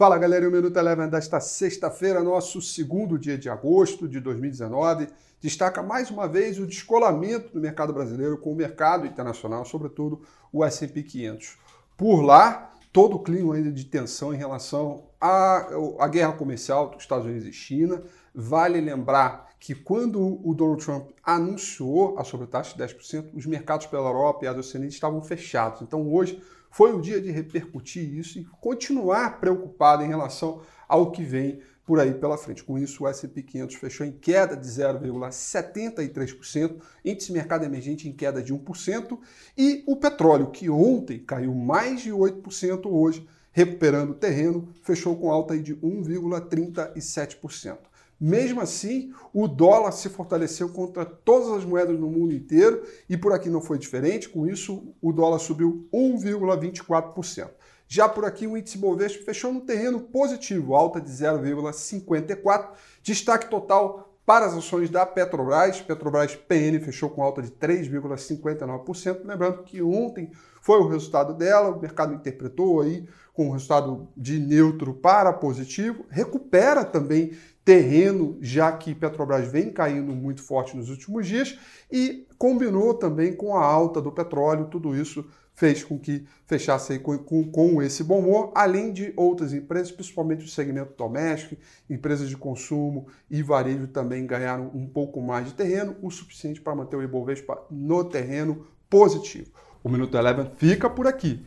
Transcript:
Fala galera, o Minuto Eleven desta sexta-feira, nosso segundo dia de agosto de 2019, destaca mais uma vez o descolamento do mercado brasileiro com o mercado internacional, sobretudo o S&P 500. Por lá, todo o clima ainda de tensão em relação à, à guerra comercial dos Estados Unidos e China. Vale lembrar que quando o Donald Trump anunciou a sobretaxa de 10%, os mercados pela Europa e a Oceania estavam fechados. Então hoje foi o dia de repercutir isso e continuar preocupado em relação ao que vem por aí pela frente. Com isso, o S&P 500 fechou em queda de 0,73%, índice mercado emergente em queda de 1%, e o petróleo, que ontem caiu mais de 8%, hoje recuperando terreno, fechou com alta de 1,37%. Mesmo assim, o dólar se fortaleceu contra todas as moedas no mundo inteiro e por aqui não foi diferente. Com isso, o dólar subiu 1,24%. Já por aqui, o índice Bovespa fechou no terreno positivo, alta de 0,54%. Destaque total para as ações da Petrobras. Petrobras PN fechou com alta de 3,59%. Lembrando que ontem foi o resultado dela, o mercado interpretou aí com o resultado de neutro para positivo. Recupera também terreno, já que Petrobras vem caindo muito forte nos últimos dias, e combinou também com a alta do petróleo, tudo isso fez com que fechasse com, com, com, esse bom humor, além de outras empresas, principalmente o segmento doméstico, empresas de consumo e varejo também ganharam um pouco mais de terreno, o suficiente para manter o Ibovespa no terreno positivo. O Minuto Eleven fica por aqui.